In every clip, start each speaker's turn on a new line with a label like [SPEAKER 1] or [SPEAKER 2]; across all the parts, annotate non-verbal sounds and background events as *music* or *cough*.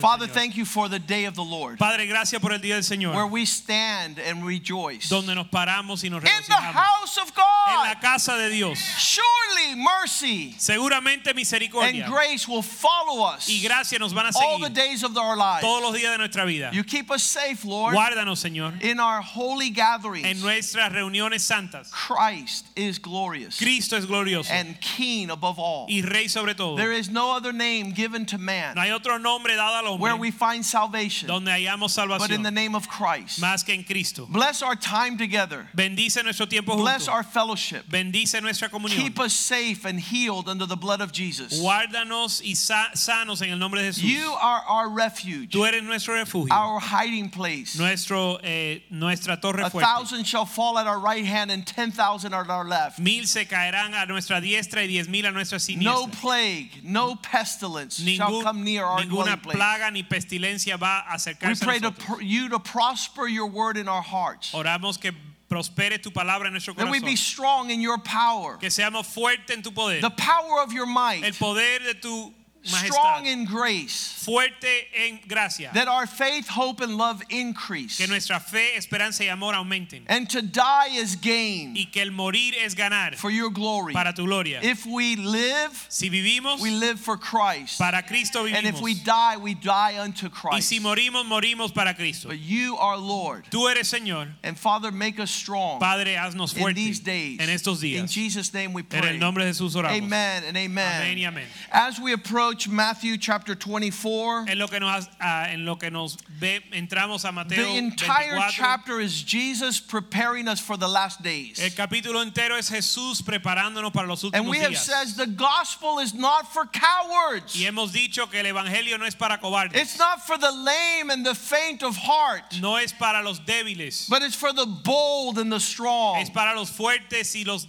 [SPEAKER 1] Father, thank you for the day of the Lord,
[SPEAKER 2] Padre, gracias por el día del Señor.
[SPEAKER 1] where we stand and rejoice.
[SPEAKER 2] donde nos paramos y nos
[SPEAKER 1] In the
[SPEAKER 2] regocijamos.
[SPEAKER 1] house of God.
[SPEAKER 2] En la casa de Dios.
[SPEAKER 1] surely mercy
[SPEAKER 2] Seguramente misericordia.
[SPEAKER 1] and grace will follow us
[SPEAKER 2] y gracia nos van a seguir.
[SPEAKER 1] all the days of our lives.
[SPEAKER 2] todos los días de nuestra vida.
[SPEAKER 1] You keep us safe, Lord,
[SPEAKER 2] Guárdanos, Señor,
[SPEAKER 1] in our holy gatherings.
[SPEAKER 2] en nuestras reuniones santas.
[SPEAKER 1] Christ is glorious
[SPEAKER 2] Cristo es glorioso
[SPEAKER 1] and king above all.
[SPEAKER 2] y rey sobre todo.
[SPEAKER 1] There is no other name given to man
[SPEAKER 2] No hay otro nombre dado al
[SPEAKER 1] where we find salvation
[SPEAKER 2] donde hallamos salvación,
[SPEAKER 1] but in the name of Christ.
[SPEAKER 2] más que en Cristo.
[SPEAKER 1] Bless our time together.
[SPEAKER 2] Bendice nuestro tiempo
[SPEAKER 1] Bless
[SPEAKER 2] juntos.
[SPEAKER 1] our fellowship.
[SPEAKER 2] Bendice nuestra comunión.
[SPEAKER 1] Keep us safe and healed under the blood of Jesus.
[SPEAKER 2] Guárdanos y sa- sanos en el nombre de Jesús.
[SPEAKER 1] You are our refuge,
[SPEAKER 2] Tú eres nuestro refugio,
[SPEAKER 1] our hiding place.
[SPEAKER 2] nuestro, eh, nuestra torre
[SPEAKER 1] A
[SPEAKER 2] fuerte.
[SPEAKER 1] thousand shall fall at our right hand and ten thousand at our left.
[SPEAKER 2] Mil se caerán a nuestra diestra y diez mil a nuestra siniestra.
[SPEAKER 1] No plague, no pestilence shall come near our dwelling place.
[SPEAKER 2] Plaga ni pestilencia va a
[SPEAKER 1] We
[SPEAKER 2] acercarse a
[SPEAKER 1] pray to
[SPEAKER 2] nosotros.
[SPEAKER 1] pr- you to prosper your word in our hearts.
[SPEAKER 2] Oramos que prospere tu palabra en nuestro
[SPEAKER 1] That we be strong in your power,
[SPEAKER 2] Que seamos fuertes en tu poder.
[SPEAKER 1] the power of your
[SPEAKER 2] El
[SPEAKER 1] might,
[SPEAKER 2] poder de tu
[SPEAKER 1] strong in grace.
[SPEAKER 2] Fuerte en gracia.
[SPEAKER 1] That our faith, hope, and love increase.
[SPEAKER 2] Que nuestra fe, esperanza y amor aumenten.
[SPEAKER 1] And to die is gain
[SPEAKER 2] Y que el morir es ganar
[SPEAKER 1] for your glory.
[SPEAKER 2] para tu gloria.
[SPEAKER 1] If we live,
[SPEAKER 2] Si vivimos,
[SPEAKER 1] we live for Christ.
[SPEAKER 2] para Cristo vivimos,
[SPEAKER 1] And if we die, we die unto Christ.
[SPEAKER 2] Y si morimos, morimos para Cristo.
[SPEAKER 1] But you are Lord.
[SPEAKER 2] Tú eres Señor.
[SPEAKER 1] And Father, make us strong
[SPEAKER 2] Padre, haznos
[SPEAKER 1] in these days.
[SPEAKER 2] en estos días. In.
[SPEAKER 1] Jesus' name we pray.
[SPEAKER 2] En el nombre de Jesús oramos.
[SPEAKER 1] Amen and amen.
[SPEAKER 2] Amén y amén.
[SPEAKER 1] As we approach Matthew chapter 24,
[SPEAKER 2] En lo que nos, ah, en lo que nos ve, entramos a Mateo
[SPEAKER 1] the entire
[SPEAKER 2] 24.
[SPEAKER 1] chapter is Jesus preparing us for the last days.
[SPEAKER 2] El capítulo entero es Jesús preparándonos para los
[SPEAKER 1] And
[SPEAKER 2] últimos
[SPEAKER 1] we have
[SPEAKER 2] días.
[SPEAKER 1] said the gospel is not for cowards.
[SPEAKER 2] Y hemos dicho que el evangelio no es para cobardes,
[SPEAKER 1] It's not for the lame and the faint of heart,
[SPEAKER 2] no es para los débiles,
[SPEAKER 1] but it's for the bold and the strong.
[SPEAKER 2] es para los fuertes y los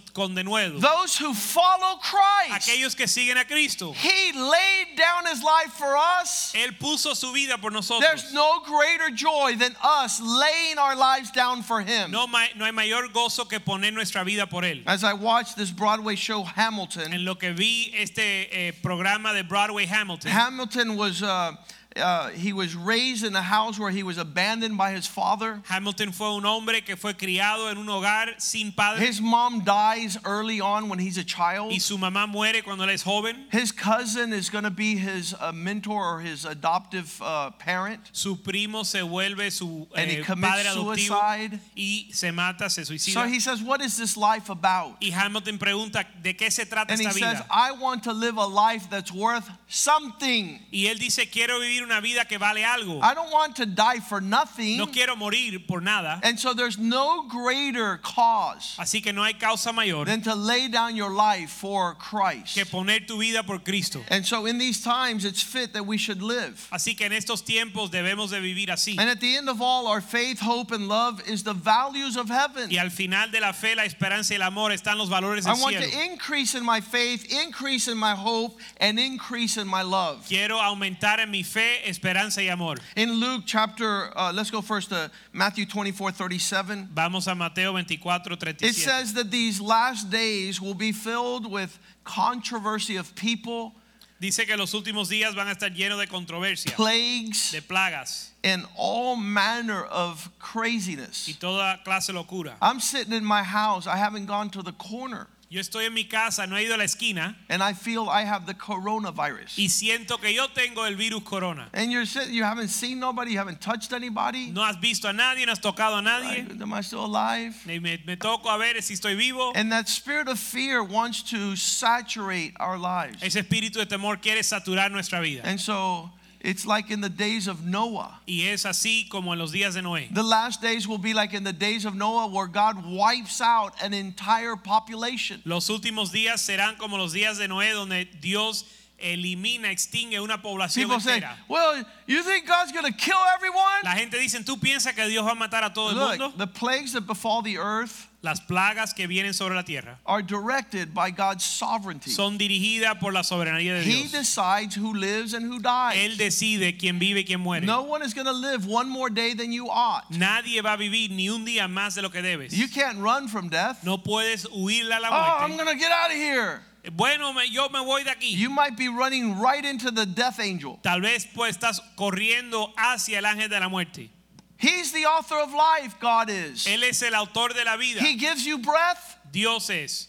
[SPEAKER 1] Those who follow Christ.
[SPEAKER 2] aquellos que siguen a Cristo.
[SPEAKER 1] He laid down his life for us.
[SPEAKER 2] Él puso su vida por nosotros.
[SPEAKER 1] There's no greater joy than us laying our lives down for him.
[SPEAKER 2] No, ma- no hay mayor gozo que poner nuestra vida por él.
[SPEAKER 1] As I watched this Broadway show Hamilton,
[SPEAKER 2] En lo que vi este eh, programa de Broadway Hamilton,
[SPEAKER 1] Hamilton was uh, uh, he was raised in a house where he was abandoned by his father.
[SPEAKER 2] Hamilton fue un hombre que fue criado en un hogar sin padre
[SPEAKER 1] His mom dies early on when he's a child.
[SPEAKER 2] y su mamá muere cuando él es joven.
[SPEAKER 1] His cousin is going to be his uh, mentor or his adoptive uh, parent.
[SPEAKER 2] Su primo se vuelve su
[SPEAKER 1] And he
[SPEAKER 2] eh,
[SPEAKER 1] commits
[SPEAKER 2] padre adoptivo
[SPEAKER 1] suicide.
[SPEAKER 2] y se mata, se
[SPEAKER 1] So
[SPEAKER 2] suicida.
[SPEAKER 1] he says, What is this life about?
[SPEAKER 2] Y Hamilton pregunta, ¿de qué se trata
[SPEAKER 1] And he
[SPEAKER 2] esta
[SPEAKER 1] says,
[SPEAKER 2] vida?
[SPEAKER 1] I want to live a life that's worth something.
[SPEAKER 2] Y él dice, quiero vivir una vida que vale algo.
[SPEAKER 1] I don't want to die for nothing.
[SPEAKER 2] No quiero morir por nada.
[SPEAKER 1] And so there's no greater cause
[SPEAKER 2] Así que no hay causa mayor
[SPEAKER 1] than to lay down your life for Christ.
[SPEAKER 2] que poner tu vida por Cristo.
[SPEAKER 1] And so in these times, it's fit that we should live.
[SPEAKER 2] Así que en estos tiempos debemos de vivir así.
[SPEAKER 1] And at the end of all, our faith, hope, and love is the values of heaven.
[SPEAKER 2] Y al final de la fe, la esperanza y el amor están los valores
[SPEAKER 1] I
[SPEAKER 2] del
[SPEAKER 1] want to increase in my faith, increase in my hope, and increase in my love.
[SPEAKER 2] Quiero aumentar en mi fe, esperanza y amor.
[SPEAKER 1] In Luke chapter, uh, let's go first to Matthew 24 37.
[SPEAKER 2] Vamos a Mateo 24,
[SPEAKER 1] It says that these last days will be filled with controversy of people,
[SPEAKER 2] Dice que los últimos días van a estar llenos de controversia,
[SPEAKER 1] plagues,
[SPEAKER 2] de plagas
[SPEAKER 1] and all manner of craziness.
[SPEAKER 2] y toda clase locura.
[SPEAKER 1] I'm sitting in my house, I haven't gone to the corner,
[SPEAKER 2] Yo estoy en mi casa, no he ido a la esquina
[SPEAKER 1] and I feel I have the coronavirus.
[SPEAKER 2] y siento que yo tengo el virus corona.
[SPEAKER 1] And you're you haven't seen nobody, you haven't touched anybody.
[SPEAKER 2] No has visto a nadie, no has tocado a nadie.
[SPEAKER 1] Like, am I still alive?
[SPEAKER 2] Me, me toco a ver si estoy vivo.
[SPEAKER 1] And that spirit of fear wants to saturate our lives.
[SPEAKER 2] Ese espíritu de temor quiere saturar nuestra vida.
[SPEAKER 1] And so it's like in the days of Noah.
[SPEAKER 2] Y es así como en los días de Noé.
[SPEAKER 1] The last days will be like in the days of Noah, where God wipes out an entire population.
[SPEAKER 2] Los últimos días serán como los días de Noé, donde Dios elimina, extingue una población
[SPEAKER 1] People say, well, you think God's going to kill everyone?
[SPEAKER 2] La gente dice, ¿tú piensas que Dios va a matar a todo el mundo?
[SPEAKER 1] Look, the plagues that befall the earth
[SPEAKER 2] Las plagas que vienen sobre la tierra
[SPEAKER 1] are directed by God's sovereignty.
[SPEAKER 2] son dirigidas por la soberanía de
[SPEAKER 1] He
[SPEAKER 2] Dios.
[SPEAKER 1] decides who lives and who
[SPEAKER 2] Él
[SPEAKER 1] dies.
[SPEAKER 2] decide quién vive y quién muere.
[SPEAKER 1] No one is going to live one more day than you ought.
[SPEAKER 2] Nadie va a vivir ni un día más de lo que debes.
[SPEAKER 1] You can't run from death.
[SPEAKER 2] No puedes huirle a la
[SPEAKER 1] Oh, I'm
[SPEAKER 2] muerte.
[SPEAKER 1] going to get out of here.
[SPEAKER 2] Bueno, me- yo me voy de aquí.
[SPEAKER 1] You might be running right into the death angel.
[SPEAKER 2] Tal vez pues estás corriendo hacia el ángel de la muerte.
[SPEAKER 1] He's the author of life, God is.
[SPEAKER 2] Él es el autor de la vida.
[SPEAKER 1] He gives you breath,
[SPEAKER 2] Dios es.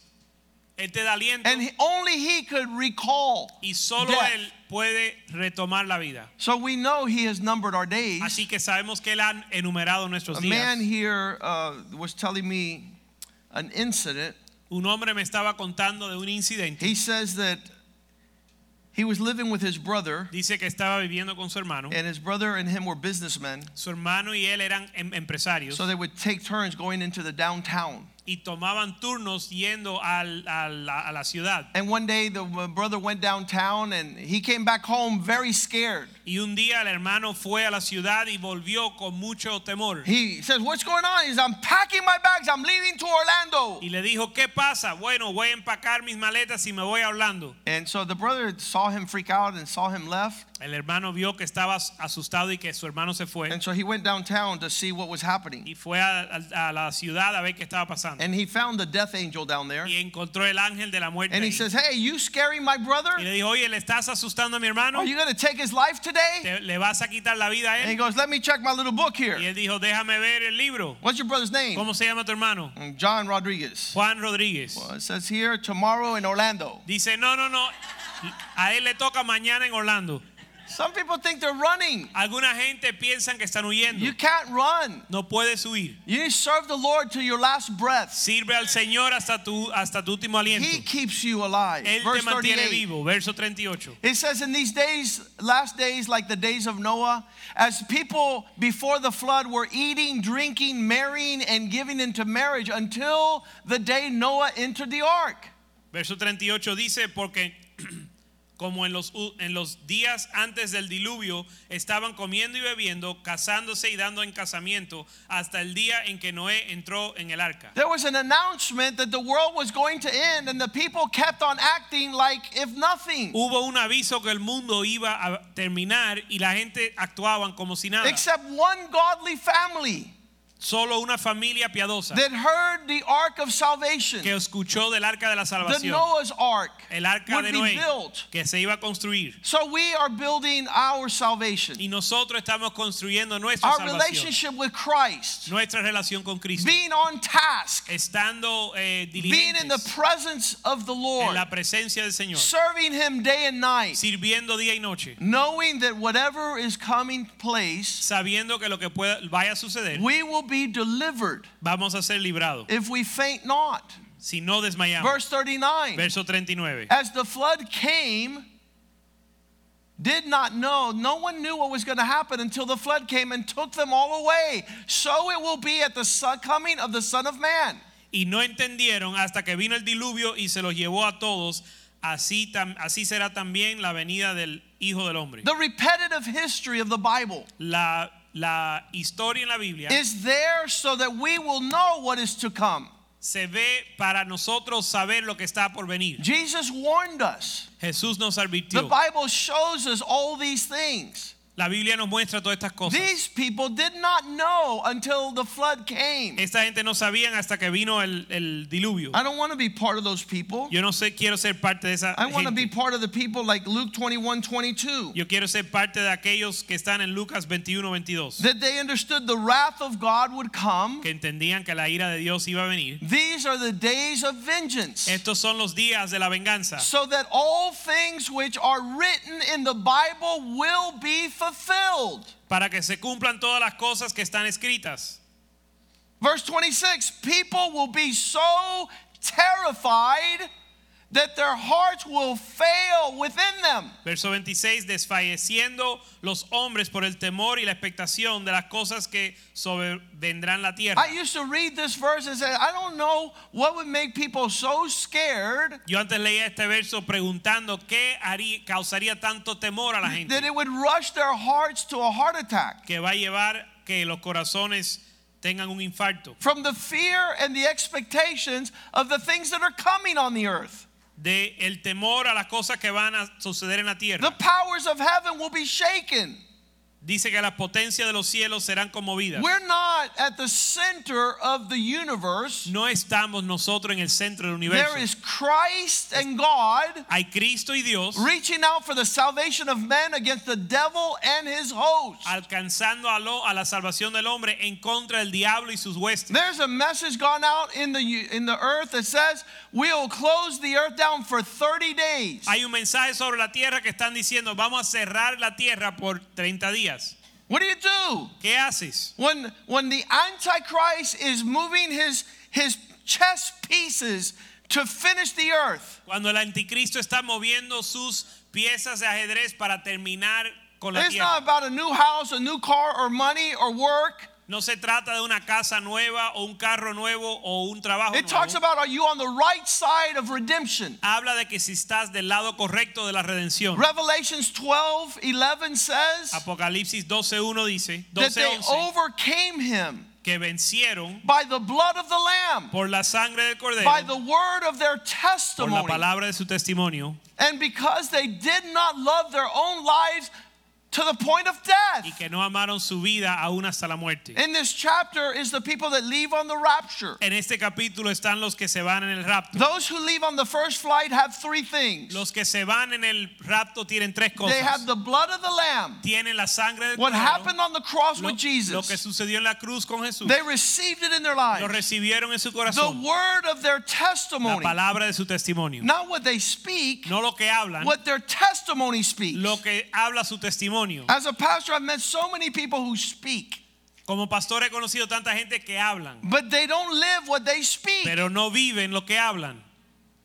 [SPEAKER 2] Él te da aliento
[SPEAKER 1] and he- only He could recall.
[SPEAKER 2] y solo
[SPEAKER 1] death.
[SPEAKER 2] Él puede retomar la vida.
[SPEAKER 1] So we know He has numbered our days.
[SPEAKER 2] Así que sabemos que Él ha enumerado nuestros
[SPEAKER 1] A
[SPEAKER 2] días.
[SPEAKER 1] man here uh, was telling me an incident.
[SPEAKER 2] Un hombre me estaba contando de un incidente.
[SPEAKER 1] He says that he was living with his brother,
[SPEAKER 2] Dice que estaba viviendo con su hermano.
[SPEAKER 1] and his brother and him were businessmen.
[SPEAKER 2] Su hermano y él eran em- empresarios
[SPEAKER 1] So they would take turns going into the downtown.
[SPEAKER 2] y tomaban turnos yendo al- a, la, a la ciudad.
[SPEAKER 1] And one day the uh, brother went downtown and he came back home very scared.
[SPEAKER 2] Y un día el hermano fue a la ciudad y volvió con mucho temor.
[SPEAKER 1] He says, What's going on? He says, I'm packing my bags. I'm leaving to Orlando.
[SPEAKER 2] Y le dijo, ¿qué pasa? Bueno, voy a empacar mis maletas y me voy a Orlando.
[SPEAKER 1] And so the brother saw him freak out and saw him left.
[SPEAKER 2] El hermano vio que estaba asustado y que su hermano se fue.
[SPEAKER 1] And so he went downtown to see what was happening.
[SPEAKER 2] Y fue a, a- a la ciudad a ver qué estaba pasando.
[SPEAKER 1] And he found the death angel down there.
[SPEAKER 2] Y encontró el ángel de la muerte.
[SPEAKER 1] And he
[SPEAKER 2] ahí.
[SPEAKER 1] says, Hey, you scaring my brother?
[SPEAKER 2] Y le dijo, oye, ¿le estás asustando a mi hermano?
[SPEAKER 1] Are you going to take his life today?
[SPEAKER 2] ¿Te- ¿Le vas a quitar la vida a
[SPEAKER 1] And he
[SPEAKER 2] él?
[SPEAKER 1] goes, Let me check my little book
[SPEAKER 2] Y
[SPEAKER 1] here.
[SPEAKER 2] él dijo, déjame ver el libro.
[SPEAKER 1] What's your brother's name?
[SPEAKER 2] ¿Cómo se llama tu hermano?
[SPEAKER 1] Mm, John Rodriguez.
[SPEAKER 2] Juan Rodríguez.
[SPEAKER 1] Well, it says here tomorrow in Orlando.
[SPEAKER 2] Dice, no, no, no. A él le toca mañana en Orlando.
[SPEAKER 1] Some people think they're running.
[SPEAKER 2] Alguna gente piensan que están huyendo.
[SPEAKER 1] You can't run.
[SPEAKER 2] No puedes huir.
[SPEAKER 1] You serve the Lord to your last breath.
[SPEAKER 2] Sirve al Señor hasta tu, hasta tu último aliento.
[SPEAKER 1] He keeps you alive.
[SPEAKER 2] Él te mantiene vivo. Verso 38.
[SPEAKER 1] It says, In these days, last days, like the days of Noah, as people before the flood were eating, drinking, marrying, and giving into marriage until the day Noah entered the ark.
[SPEAKER 2] Verso 38 dice, porque como en los, en los días antes del diluvio estaban comiendo y bebiendo, casándose y dando en casamiento, hasta el día en que Noé entró en el arca.
[SPEAKER 1] There was an announcement that the world was going to end, and the people kept on acting like if nothing,
[SPEAKER 2] Hubo un aviso que el mundo iba a terminar y la gente actuaban como si nada.
[SPEAKER 1] except one godly family
[SPEAKER 2] Solo una familia piadosa
[SPEAKER 1] that heard the ark of salvation,
[SPEAKER 2] que escuchó del arca de la salvación, the
[SPEAKER 1] Noah's ark,
[SPEAKER 2] el arca de Noé,
[SPEAKER 1] built.
[SPEAKER 2] que se iba a construir.
[SPEAKER 1] So we are building our salvation,
[SPEAKER 2] Y nosotros estamos construyendo nuestra
[SPEAKER 1] our
[SPEAKER 2] salvación,
[SPEAKER 1] relationship with Christ,
[SPEAKER 2] nuestra relación con Cristo,
[SPEAKER 1] being on task,
[SPEAKER 2] estando eh,
[SPEAKER 1] being in the presence of the Lord, en
[SPEAKER 2] la presencia del Señor,
[SPEAKER 1] serving Him day and night,
[SPEAKER 2] sirviendo día y noche,
[SPEAKER 1] knowing that whatever is coming place,
[SPEAKER 2] sabiendo que lo que pueda, vaya a suceder,
[SPEAKER 1] we will be delivered
[SPEAKER 2] vamos a ser librados
[SPEAKER 1] if we faint not.
[SPEAKER 2] si no desmayamos.
[SPEAKER 1] Verse 39
[SPEAKER 2] Verso 39.
[SPEAKER 1] As the flood came, did not know, no one knew what was going to happen until the flood came and took them all away. So it will be at the coming of the Son of Man.
[SPEAKER 2] Y no entendieron hasta que vino el diluvio y se los llevó a todos. Así, tam- así será también la venida del Hijo del Hombre.
[SPEAKER 1] The repetitive history of the Bible
[SPEAKER 2] La, la historia en la Biblia
[SPEAKER 1] is there so that we will know what is to come.
[SPEAKER 2] se ve para nosotros saber lo que está por venir.
[SPEAKER 1] Jesus warned us.
[SPEAKER 2] Jesús nos advirtió. The.
[SPEAKER 1] Bible shows us all these things.
[SPEAKER 2] La Biblia nos muestra todas estas cosas.
[SPEAKER 1] These people did not know until the flood came.
[SPEAKER 2] Esta gente no sabían hasta que vino el, el diluvio.
[SPEAKER 1] I don't want to be part of those people.
[SPEAKER 2] Yo no sé, quiero ser parte de esa
[SPEAKER 1] I want to be part of the people like Luke 21 22.
[SPEAKER 2] Yo quiero ser parte de aquellos que están en Lucas 21, 22.
[SPEAKER 1] That they understood the wrath of God would come.
[SPEAKER 2] Que entendían que la ira de Dios iba a venir.
[SPEAKER 1] These are the days of vengeance.
[SPEAKER 2] Estos son los días de la venganza.
[SPEAKER 1] So that all things which are written in the Bible will be fulfilled.
[SPEAKER 2] Para que se cumplan todas las cosas que están escritas.
[SPEAKER 1] Verse 26 People will be so terrified that their hearts will fail within them.
[SPEAKER 2] Verso 26, desfalleciendo los hombres por el temor y la expectación de las cosas que sobrevendrán la tierra.
[SPEAKER 1] I used to read this verse and say, I don't know what would make people so scared
[SPEAKER 2] Yo antes leía este verso preguntando qué haría, causaría tanto temor a la gente.
[SPEAKER 1] that it would rush their hearts to a heart attack.
[SPEAKER 2] que va a llevar que los corazones tengan un infarto
[SPEAKER 1] From the fear and the expectations of the things that are coming on the earth.
[SPEAKER 2] De el temor a las cosas que van a suceder en la
[SPEAKER 1] The powers of heaven will be shaken.
[SPEAKER 2] Dice que las potencias de los cielos serán conmovidas.
[SPEAKER 1] We're not at the center of the universe.
[SPEAKER 2] No estamos nosotros en el centro del
[SPEAKER 1] There
[SPEAKER 2] universo.
[SPEAKER 1] is Christ and God
[SPEAKER 2] Hay Cristo y Dios
[SPEAKER 1] reaching out for the salvation of men against the devil and his host.
[SPEAKER 2] alcanzando a, lo- a la salvación del hombre en contra del diablo y sus huestes.
[SPEAKER 1] There's a message gone out in the in the earth that says we'll close the earth down for 30 days.
[SPEAKER 2] Hay un mensaje sobre la tierra que están diciendo, vamos a cerrar la tierra por 30 días.
[SPEAKER 1] What do you do
[SPEAKER 2] ¿Qué haces?
[SPEAKER 1] when when the antichrist is moving his his chess pieces to finish the earth?
[SPEAKER 2] Cuando el anticristo está moviendo sus piezas de ajedrez para terminar con la
[SPEAKER 1] It's not about a new house, a new car or money or work.
[SPEAKER 2] No se trata de una casa nueva o un carro nuevo o un trabajo
[SPEAKER 1] It talks
[SPEAKER 2] nuevo.
[SPEAKER 1] about are you on the right side of redemption?
[SPEAKER 2] Habla de que si estás del lado correcto de la redención.
[SPEAKER 1] Revelations 12 11 says
[SPEAKER 2] Apocalipsis 12.1 dice,
[SPEAKER 1] that they
[SPEAKER 2] 12.11,
[SPEAKER 1] overcame him
[SPEAKER 2] que vencieron
[SPEAKER 1] by the blood of the Lamb,
[SPEAKER 2] por la sangre del cordero,
[SPEAKER 1] by the word of their
[SPEAKER 2] por la
[SPEAKER 1] testimony.
[SPEAKER 2] palabra de su testimonio,
[SPEAKER 1] And because they did not love their own lives to the point of
[SPEAKER 2] y
[SPEAKER 1] death.
[SPEAKER 2] que no amaron su vida aún hasta la muerte.
[SPEAKER 1] In this chapter is the people that leave on the rapture.
[SPEAKER 2] En este capítulo están los que se van en el rapto.
[SPEAKER 1] Those who leave on the first flight have three things.
[SPEAKER 2] Los que se van en el rapto tienen tres
[SPEAKER 1] They have the blood of the Lamb.
[SPEAKER 2] Tienen la sangre del
[SPEAKER 1] What
[SPEAKER 2] cordero,
[SPEAKER 1] happened on the cross
[SPEAKER 2] lo,
[SPEAKER 1] with Jesus.
[SPEAKER 2] lo que sucedió en la cruz con Jesús.
[SPEAKER 1] They received it in their
[SPEAKER 2] Lo
[SPEAKER 1] lives.
[SPEAKER 2] recibieron en su
[SPEAKER 1] The word of their
[SPEAKER 2] La
[SPEAKER 1] testimony.
[SPEAKER 2] palabra de su testimonio.
[SPEAKER 1] Not what they speak,
[SPEAKER 2] No lo que hablan,
[SPEAKER 1] what their testimony speaks.
[SPEAKER 2] lo que habla su testimonio.
[SPEAKER 1] As a pastor, I've met so many people who speak,
[SPEAKER 2] Como pastor he conocido tanta gente que hablan,
[SPEAKER 1] but they don't live what they speak.
[SPEAKER 2] pero no viven lo que hablan.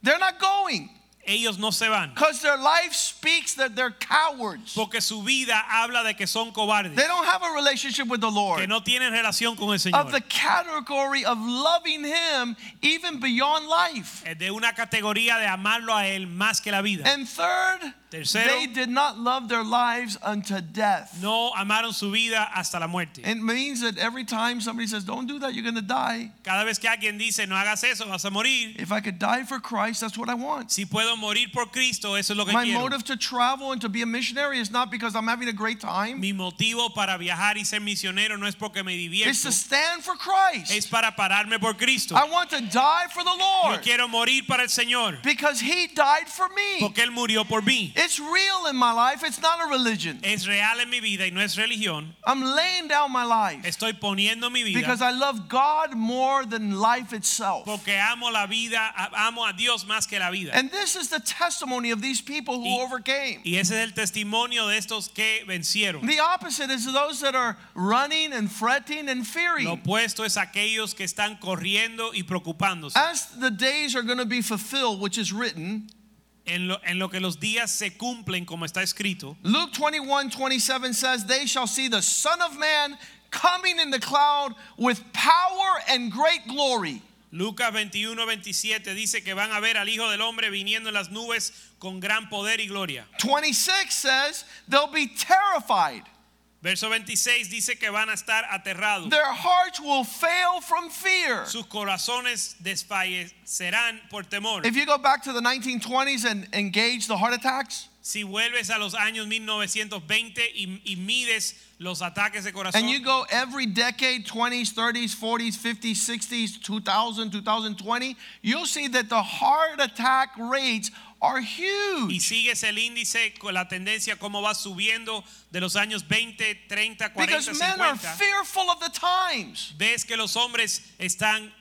[SPEAKER 1] They're not going
[SPEAKER 2] Ellos no se van.
[SPEAKER 1] because their life speaks that they're cowards.
[SPEAKER 2] Porque su vida habla de que son cobardes.
[SPEAKER 1] They don't have a relationship with the Lord.
[SPEAKER 2] Que no tienen relación con el Señor.
[SPEAKER 1] Of the category of loving Him even beyond life.
[SPEAKER 2] De una categoría de amarlo a Él más que la vida.
[SPEAKER 1] And third,
[SPEAKER 2] Tercero,
[SPEAKER 1] they did not love their lives unto death.
[SPEAKER 2] no amaron su vida hasta la muerte.
[SPEAKER 1] It means that every time somebody says, Don't do that, you're going to die.
[SPEAKER 2] Cada vez que alguien dice, no hagas eso, vas a morir.
[SPEAKER 1] If I could die for Christ, that's what I want.
[SPEAKER 2] Si puedo morir por Cristo, eso es lo que
[SPEAKER 1] My
[SPEAKER 2] quiero.
[SPEAKER 1] motive to travel and to be a missionary is not because I'm having a great time,
[SPEAKER 2] Mi motivo para viajar y ser misionero no es porque me divierto.
[SPEAKER 1] it's to stand for Christ.
[SPEAKER 2] es para pararme por Cristo.
[SPEAKER 1] I want to die for the Lord.
[SPEAKER 2] Yo quiero morir para el Señor,
[SPEAKER 1] because He died for me.
[SPEAKER 2] porque Él murió por mí.
[SPEAKER 1] It's real in my life, it's not a religion.
[SPEAKER 2] Es real en mi vida y no es religión.
[SPEAKER 1] I'm laying down my life
[SPEAKER 2] Estoy poniendo mi vida
[SPEAKER 1] because I love God more than life itself.
[SPEAKER 2] porque amo la vida, amo a Dios más que la vida.
[SPEAKER 1] And this is the testimony of these people who
[SPEAKER 2] Y-
[SPEAKER 1] overcame.
[SPEAKER 2] Y ese es el testimonio de estos que vencieron.
[SPEAKER 1] The opposite is those that are running and fretting and fearing.
[SPEAKER 2] Lo opuesto es aquellos que están corriendo y preocupándose.
[SPEAKER 1] As the days are going to be fulfilled, which is written,
[SPEAKER 2] En lo, en lo que los días se cumplen como está escrito.
[SPEAKER 1] Luke 21 27 says, They shall see the Son of Man coming in the cloud with power and great glory.
[SPEAKER 2] Lucas 21, 27 dice que van a ver al Hijo del Hombre viniendo en las nubes con gran poder y gloria.
[SPEAKER 1] 26 says, They'll be terrified.
[SPEAKER 2] Verso 26 dice que van a estar aterrados.
[SPEAKER 1] Their hearts will fail from fear.
[SPEAKER 2] Sus corazones desfallecerán por temor.
[SPEAKER 1] If you go back to the 1920s and engage the heart attacks,
[SPEAKER 2] Si vuelves a los años 1920 y, y mides los ataques de corazón
[SPEAKER 1] and you go every decade 20s, 30s, 40s, 50s, 60s, 2000, 2020, you'll see that the heart attack rates are huge.
[SPEAKER 2] y sigues el índice con la tendencia cómo va subiendo de los años 20, 30, 40,
[SPEAKER 1] Because men are
[SPEAKER 2] 50,
[SPEAKER 1] fearful of the times.
[SPEAKER 2] ves que los hombres están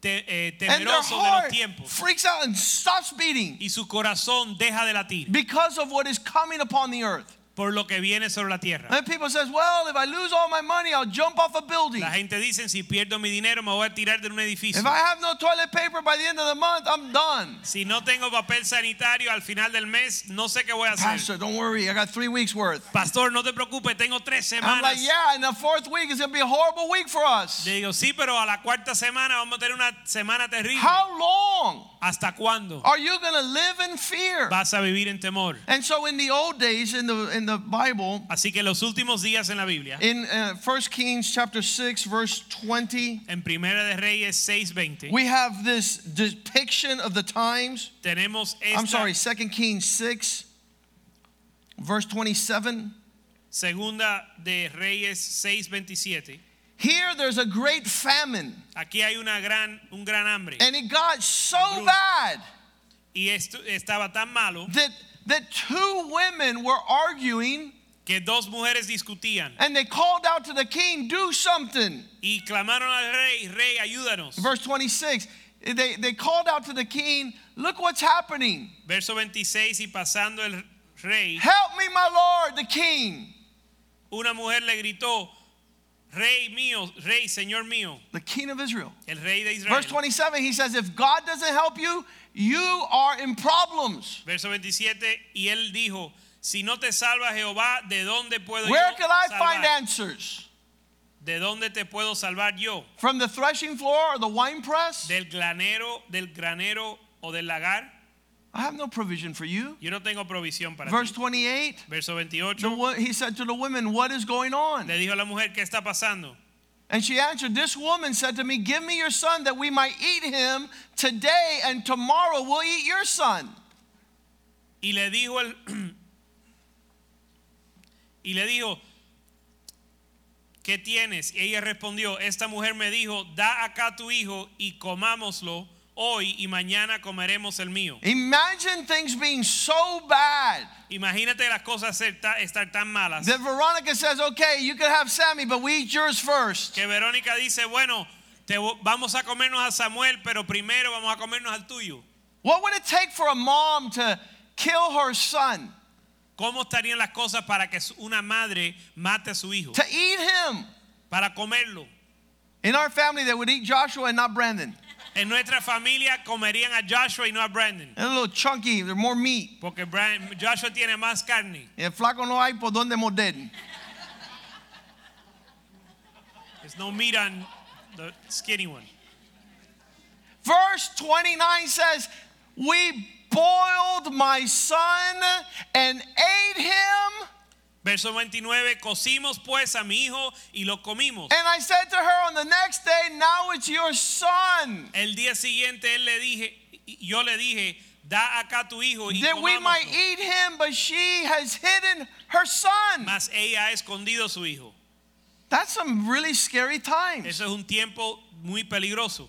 [SPEAKER 2] te- eh, temerosos de los tiempos
[SPEAKER 1] freaks out and stops beating
[SPEAKER 2] y su corazón deja de latir
[SPEAKER 1] because of what is coming upon the earth.
[SPEAKER 2] Por lo que viene sobre la tierra.
[SPEAKER 1] And people says, well, if I lose all my money, I'll jump off a building.
[SPEAKER 2] La gente dice, si pierdo mi dinero me voy a tirar de un edificio.
[SPEAKER 1] If I have no toilet paper by the end of the month, I'm done.
[SPEAKER 2] Si no tengo papel sanitario al final del mes, no sé qué voy a hacer.
[SPEAKER 1] Pastor, don't worry. I got three weeks worth.
[SPEAKER 2] Pastor, no te preocupes, tengo tres semanas.
[SPEAKER 1] I'm like, yeah, and the fourth week is going to be a horrible week for us.
[SPEAKER 2] Le digo, sí, pero a la cuarta semana vamos a tener una semana terrible.
[SPEAKER 1] How long
[SPEAKER 2] ¿Hasta cuándo
[SPEAKER 1] are you going to live in fear?
[SPEAKER 2] vas a vivir en temor?
[SPEAKER 1] And so in the old days in the in the Bible,
[SPEAKER 2] Así que los últimos días en la Biblia,
[SPEAKER 1] in uh, 1 Kings chapter 6 verse 20,
[SPEAKER 2] en Primera de Reyes 6:20,
[SPEAKER 1] we have this depiction of the times.
[SPEAKER 2] tenemos
[SPEAKER 1] I'm sorry, 2 Kings 6 verse 27.
[SPEAKER 2] segunda de Reyes 6:27.
[SPEAKER 1] Here there's a great famine
[SPEAKER 2] Aquí hay una gran, un gran hambre.
[SPEAKER 1] and it got so
[SPEAKER 2] Bruno.
[SPEAKER 1] bad
[SPEAKER 2] Y esto estaba tan malo
[SPEAKER 1] that that two women were arguing
[SPEAKER 2] que dos mujeres discutían
[SPEAKER 1] and they called out to the king, "Do something."
[SPEAKER 2] y clamaron al rey, rey, ayúdanos.
[SPEAKER 1] Verse 26. They, they called out to the king, Look what's happening.
[SPEAKER 2] Verso 26 y pasando el rey,
[SPEAKER 1] Help me, my lord, the king.
[SPEAKER 2] una mujer le gritó, rey mío, rey, señor mío,
[SPEAKER 1] The king of Israel.
[SPEAKER 2] el rey de Israel.
[SPEAKER 1] Verse 27, he says, If God doesn't help you, you are in problems.
[SPEAKER 2] Verso 27 y él dijo, si no te salva Jehová, ¿de dónde puedo
[SPEAKER 1] Where
[SPEAKER 2] yo
[SPEAKER 1] can I find answers?
[SPEAKER 2] ¿De dónde te puedo salvar yo?
[SPEAKER 1] From the threshing floor or the wine press?
[SPEAKER 2] ¿Del granero, del granero o del lagar?
[SPEAKER 1] I have no provision for you.
[SPEAKER 2] Yo no tengo provisión para
[SPEAKER 1] Verse 28,
[SPEAKER 2] Verso 28
[SPEAKER 1] the he said to the women, What is going on?
[SPEAKER 2] le dijo a la mujer, ¿qué está pasando?
[SPEAKER 1] And she answered, This woman said to me, Give me your son that we might eat him today, and tomorrow we'll eat your son.
[SPEAKER 2] Y le dijo el *clears throat* y le dijo ¿Qué tienes? Y ella respondió, esta mujer me dijo, da acá tu hijo y comámoslo hoy y mañana comeremos el mío.
[SPEAKER 1] Imagine things being so bad
[SPEAKER 2] Imagínate las cosas estar tan malas
[SPEAKER 1] that Veronica says, Okay, you can have Sammy, but we eat yours first.
[SPEAKER 2] que Verónica dice, bueno, te vamos a comernos a Samuel, pero primero vamos a comernos al tuyo.
[SPEAKER 1] What would it take for a mom to kill her son,
[SPEAKER 2] ¿Cómo estarían las cosas para que una madre mate a su hijo?
[SPEAKER 1] to eat him?
[SPEAKER 2] Para comerlo.
[SPEAKER 1] In our family, they would eat Joshua and not Brandon.
[SPEAKER 2] En nuestra familia comerían a Joshua y no a Brandon.
[SPEAKER 1] They're a little chunky, they're more meat.
[SPEAKER 2] Porque Brian- Joshua tiene más carne.
[SPEAKER 1] Y el flaco no hay por donde morder.
[SPEAKER 2] There's no meat on the skinny one.
[SPEAKER 1] Verse 29 says, We boiled my son and ate him.
[SPEAKER 2] Verso 29, cocimos pues a mi hijo y lo comimos.
[SPEAKER 1] And I said to her on the next day, Now it's your son.
[SPEAKER 2] El día siguiente él le dije, yo le dije, da acá tu hijo y
[SPEAKER 1] That we might eat him, but she has hidden her son.
[SPEAKER 2] Mas ella ha escondido su hijo.
[SPEAKER 1] That's some really scary times.
[SPEAKER 2] Eso es un tiempo muy peligroso,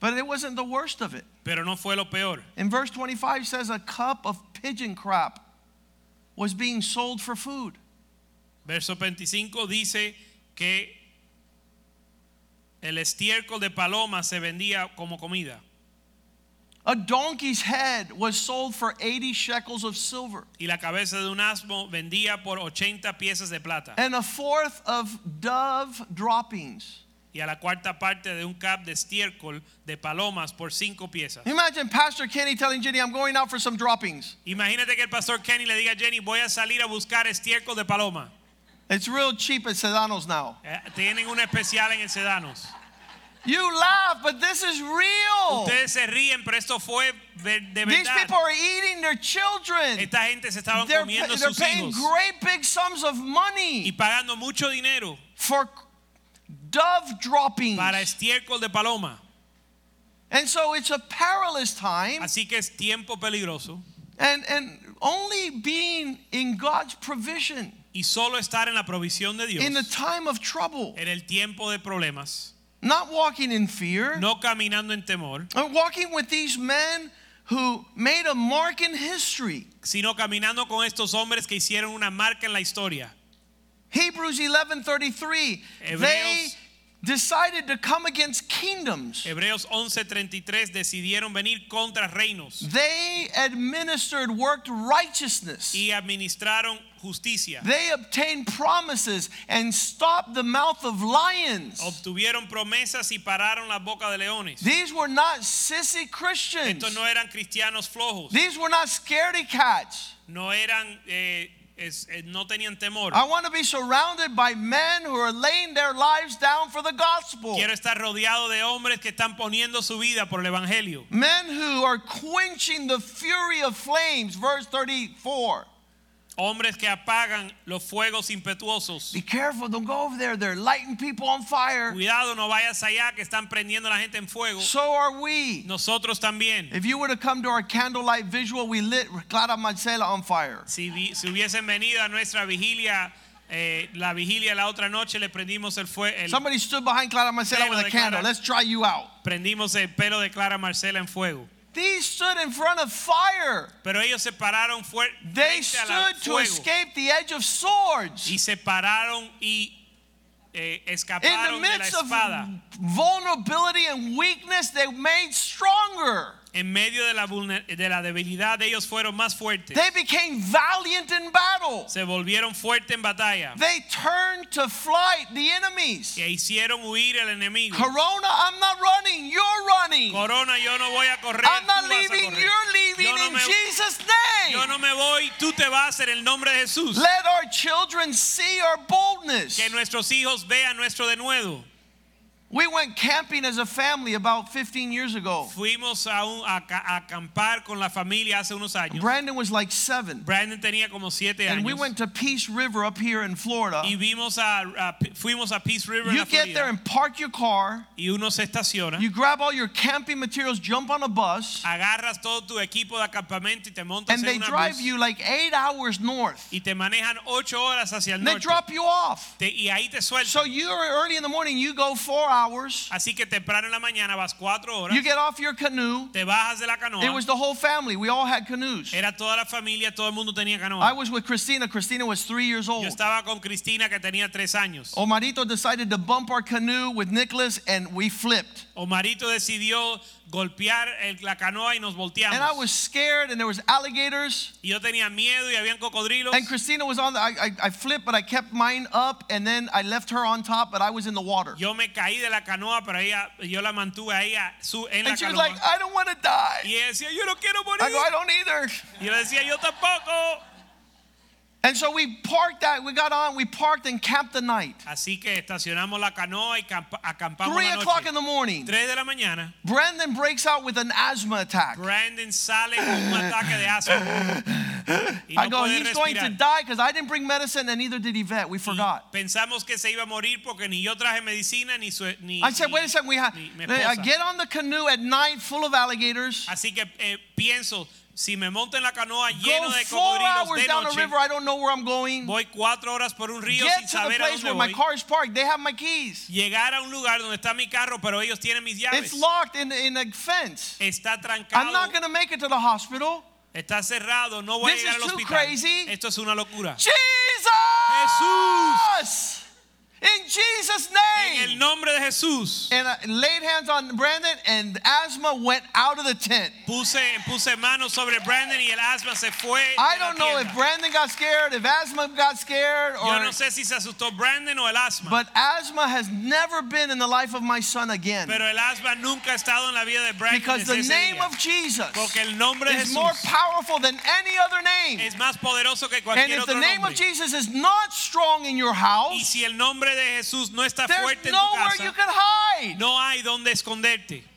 [SPEAKER 1] But it wasn't the worst of it.
[SPEAKER 2] pero no fue lo peor.
[SPEAKER 1] In verse 25 says a cup of pigeon crop was being sold for food.
[SPEAKER 2] Verso 25 dice que el estiércol de paloma se vendía como comida
[SPEAKER 1] A donkey's head was sold for 80 shekels of silver,
[SPEAKER 2] y la cabeza de un asno vendía por 80 piezas de plata
[SPEAKER 1] and a fourth of dove droppings.
[SPEAKER 2] Y a la cuarta parte de un cap de estiércol de palomas por 5 piezas.
[SPEAKER 1] Imagine Pastor Kenny telling Jenny, I'm going out for some droppings.
[SPEAKER 2] Imagínate que el pastor Kenny le diga a Jenny, voy a salir a buscar estiércol de paloma.
[SPEAKER 1] It's real cheap at Sedanos now.
[SPEAKER 2] Eh, Tienen un especial en el Sedanos.
[SPEAKER 1] You laugh, but this is real.
[SPEAKER 2] Ustedes se ríen, pero esto fue de, de
[SPEAKER 1] These
[SPEAKER 2] verdad.
[SPEAKER 1] people are eating their children.
[SPEAKER 2] Esta gente se estaban
[SPEAKER 1] They're,
[SPEAKER 2] comiendo
[SPEAKER 1] they're
[SPEAKER 2] sus
[SPEAKER 1] paying
[SPEAKER 2] hijos
[SPEAKER 1] great big sums of
[SPEAKER 2] y
[SPEAKER 1] money
[SPEAKER 2] pagando mucho dinero
[SPEAKER 1] for dove droppings.
[SPEAKER 2] para estiércol de paloma.
[SPEAKER 1] And so it's a perilous time.
[SPEAKER 2] Así que es tiempo peligroso
[SPEAKER 1] And, and only being in God's provision
[SPEAKER 2] y solo estar en la provisión de Dios
[SPEAKER 1] in the time of trouble,
[SPEAKER 2] en el tiempo de problemas,
[SPEAKER 1] not walking in fear,
[SPEAKER 2] no caminando en temor,
[SPEAKER 1] and walking with these men who made a mark in history.
[SPEAKER 2] sino caminando con estos hombres que hicieron una marca en la historia.
[SPEAKER 1] Hebrews 11:33 they decided to come against kingdoms.
[SPEAKER 2] Hebreos 11:33 decidieron venir contra reinos
[SPEAKER 1] They administered, worked righteousness.
[SPEAKER 2] y administraron justicia.
[SPEAKER 1] They obtained promises and stopped the mouth of lions.
[SPEAKER 2] Obtuvieron promesas y pararon la boca de leones.
[SPEAKER 1] These were not sissy Christians.
[SPEAKER 2] Estos no eran cristianos flojos,
[SPEAKER 1] These were not scaredy cats.
[SPEAKER 2] no eran, eh, es- eh, no tenían temor.
[SPEAKER 1] I want to be surrounded by men who are laying their lives down for the gospel.
[SPEAKER 2] Quiero estar rodeado de hombres que están poniendo su vida por el evangelio.
[SPEAKER 1] Men who are quenching the fury of flames. Verse 34.
[SPEAKER 2] Hombres que apagan los fuegos impetuosos.
[SPEAKER 1] Be careful, don't go over there. They're lighting people on fire.
[SPEAKER 2] Cuidado, no vayas allá que están prendiendo la gente en fuego.
[SPEAKER 1] So are we.
[SPEAKER 2] Nosotros también.
[SPEAKER 1] If you were to come to our candlelight visual, we lit Clara Marcela on fire.
[SPEAKER 2] Si, si hubiesen venido a nuestra vigilia, eh, la vigilia la otra noche, le prendimos el fuego.
[SPEAKER 1] Somebody stood behind Clara Marcela with a candle.
[SPEAKER 2] Clara.
[SPEAKER 1] Let's try you out.
[SPEAKER 2] prendimos el pelo de Clara Marcela en fuego.
[SPEAKER 1] These stood in front of fire.
[SPEAKER 2] Pero ellos se pararon
[SPEAKER 1] They
[SPEAKER 2] frente a la
[SPEAKER 1] stood to escape the edge of swords.
[SPEAKER 2] y se pararon y eh,
[SPEAKER 1] In the
[SPEAKER 2] escaparon de la
[SPEAKER 1] midst of vulnerability and weakness, they made stronger.
[SPEAKER 2] En medio de la, de la debilidad, ellos fueron más fuertes.
[SPEAKER 1] They became valiant in battle.
[SPEAKER 2] Se volvieron fuertes en batalla.
[SPEAKER 1] They turned to flight the enemies.
[SPEAKER 2] E hicieron huir el enemigo.
[SPEAKER 1] Corona, I'm not running, you're running.
[SPEAKER 2] Corona, yo no voy a correr.
[SPEAKER 1] I'm not leaving, you're leaving
[SPEAKER 2] Yo no
[SPEAKER 1] in
[SPEAKER 2] me-
[SPEAKER 1] Jesus'
[SPEAKER 2] Yo
[SPEAKER 1] name.
[SPEAKER 2] no me voy, tú te vas en el nombre de Jesús.
[SPEAKER 1] Let our children see our boldness.
[SPEAKER 2] Que nuestros hijos vean nuestro denuedo.
[SPEAKER 1] We went camping as a family about 15 years ago.
[SPEAKER 2] Fuimos a, un- a a acampar con la familia hace unos años.
[SPEAKER 1] Brandon was like seven.
[SPEAKER 2] Brandon tenía como siete
[SPEAKER 1] And we went to Peace River up here in Florida.
[SPEAKER 2] y vimos a, a- fuimos a Peace River en
[SPEAKER 1] You
[SPEAKER 2] la
[SPEAKER 1] get there and park your car.
[SPEAKER 2] y uno se estaciona.
[SPEAKER 1] You grab all your camping materials, jump on a bus,
[SPEAKER 2] agarras todo tu equipo de acampamento y te montas
[SPEAKER 1] and
[SPEAKER 2] en
[SPEAKER 1] they
[SPEAKER 2] una
[SPEAKER 1] drive
[SPEAKER 2] bus
[SPEAKER 1] you like eight hours north.
[SPEAKER 2] y te manejan ocho horas hacia el
[SPEAKER 1] They
[SPEAKER 2] norte.
[SPEAKER 1] drop you off.
[SPEAKER 2] Te- y ahí te sueltan.
[SPEAKER 1] So you're early in the morning, you go four hours.
[SPEAKER 2] Así que temprano en la mañana vas cuatro horas.
[SPEAKER 1] You get off your canoe.
[SPEAKER 2] te bajas de la canoa.
[SPEAKER 1] It was the whole family. We all had canoes.
[SPEAKER 2] Era toda la familia, todo el mundo tenía canoa.
[SPEAKER 1] I was with Christina. Christina was three years
[SPEAKER 2] Yo
[SPEAKER 1] old.
[SPEAKER 2] estaba con Cristina que tenía tres años.
[SPEAKER 1] Omarito decided to bump our canoe with Nicholas, and we flipped.
[SPEAKER 2] Omarito decidió golpear el- la canoa y nos volteamos.
[SPEAKER 1] And I was scared, and there was alligators.
[SPEAKER 2] y yo tenía miedo y habían cocodrilos.
[SPEAKER 1] And Christina was on the, I, I, I flipped, but I kept mine up, and then I left her on top, but I was in the water.
[SPEAKER 2] Yo me caí de la canoa, pero ella, yo la mantuve ahí su, en la canoa.
[SPEAKER 1] And she was like, I don't want to die.
[SPEAKER 2] y ella decía, yo no quiero morir.
[SPEAKER 1] I go, I don't either.
[SPEAKER 2] y yo decía, yo tampoco.
[SPEAKER 1] And so we parked that, we got on, we parked and camped the night.
[SPEAKER 2] Así que estacionamos la canoa y campa- acampamos
[SPEAKER 1] Three
[SPEAKER 2] la
[SPEAKER 1] o'clock in the morning,
[SPEAKER 2] Tres de la mañana,
[SPEAKER 1] Brandon breaks out with an asthma attack.
[SPEAKER 2] Brandon sale con un ataque de asma. *laughs* Y
[SPEAKER 1] I
[SPEAKER 2] no
[SPEAKER 1] go, he's going to die because I didn't bring medicine and neither did Yvette. We
[SPEAKER 2] Y
[SPEAKER 1] forgot.
[SPEAKER 2] Pensamos que se iba a morir porque ni yo traje medicina ni su ni,
[SPEAKER 1] I said, wait a second, we have, I get on the canoe at night full of alligators.
[SPEAKER 2] Así que eh, pienso, si me monto en la canoa lleno de
[SPEAKER 1] four
[SPEAKER 2] cocodrilos
[SPEAKER 1] hours
[SPEAKER 2] de
[SPEAKER 1] down the
[SPEAKER 2] noche,
[SPEAKER 1] river. I don't know where I'm going.
[SPEAKER 2] voy cuatro horas por un río
[SPEAKER 1] Get
[SPEAKER 2] sin
[SPEAKER 1] to the
[SPEAKER 2] saber a
[SPEAKER 1] place
[SPEAKER 2] dónde
[SPEAKER 1] where my
[SPEAKER 2] voy.
[SPEAKER 1] car is parked. They have my keys.
[SPEAKER 2] Llegar a un lugar donde está mi carro, pero ellos tienen mis llaves.
[SPEAKER 1] It's locked in, in a fence.
[SPEAKER 2] Está
[SPEAKER 1] I'm
[SPEAKER 2] trancado,
[SPEAKER 1] not going to make it to the hospital.
[SPEAKER 2] está cerrado, no voy
[SPEAKER 1] This
[SPEAKER 2] a llegar
[SPEAKER 1] is
[SPEAKER 2] al
[SPEAKER 1] too
[SPEAKER 2] hospital.
[SPEAKER 1] crazy.
[SPEAKER 2] Esto es una locura.
[SPEAKER 1] Jesus! In Jesus' name.
[SPEAKER 2] En el nombre de Jesús,
[SPEAKER 1] And I laid hands on Brandon, and asthma went out of the tent.
[SPEAKER 2] puse, puse manos sobre Brandon y el asma se fue.
[SPEAKER 1] I don't know if. Brandon got scared, if asthma got scared, or.
[SPEAKER 2] Yo no sé si se asustó Brandon o el asma.
[SPEAKER 1] But asthma has never been in the life of my son again.
[SPEAKER 2] pero el asma nunca ha estado en la vida de Brandon
[SPEAKER 1] Because the name
[SPEAKER 2] día.
[SPEAKER 1] of Jesus
[SPEAKER 2] Porque el nombre de
[SPEAKER 1] is more powerful than any other name.
[SPEAKER 2] es más poderoso que cualquier
[SPEAKER 1] And
[SPEAKER 2] cualquier
[SPEAKER 1] if the name
[SPEAKER 2] nombre.
[SPEAKER 1] of Jesus is not strong in your house, y
[SPEAKER 2] si el nombre de Jesús no está
[SPEAKER 1] there's
[SPEAKER 2] fuerte en tu casa, no hay donde esconderte.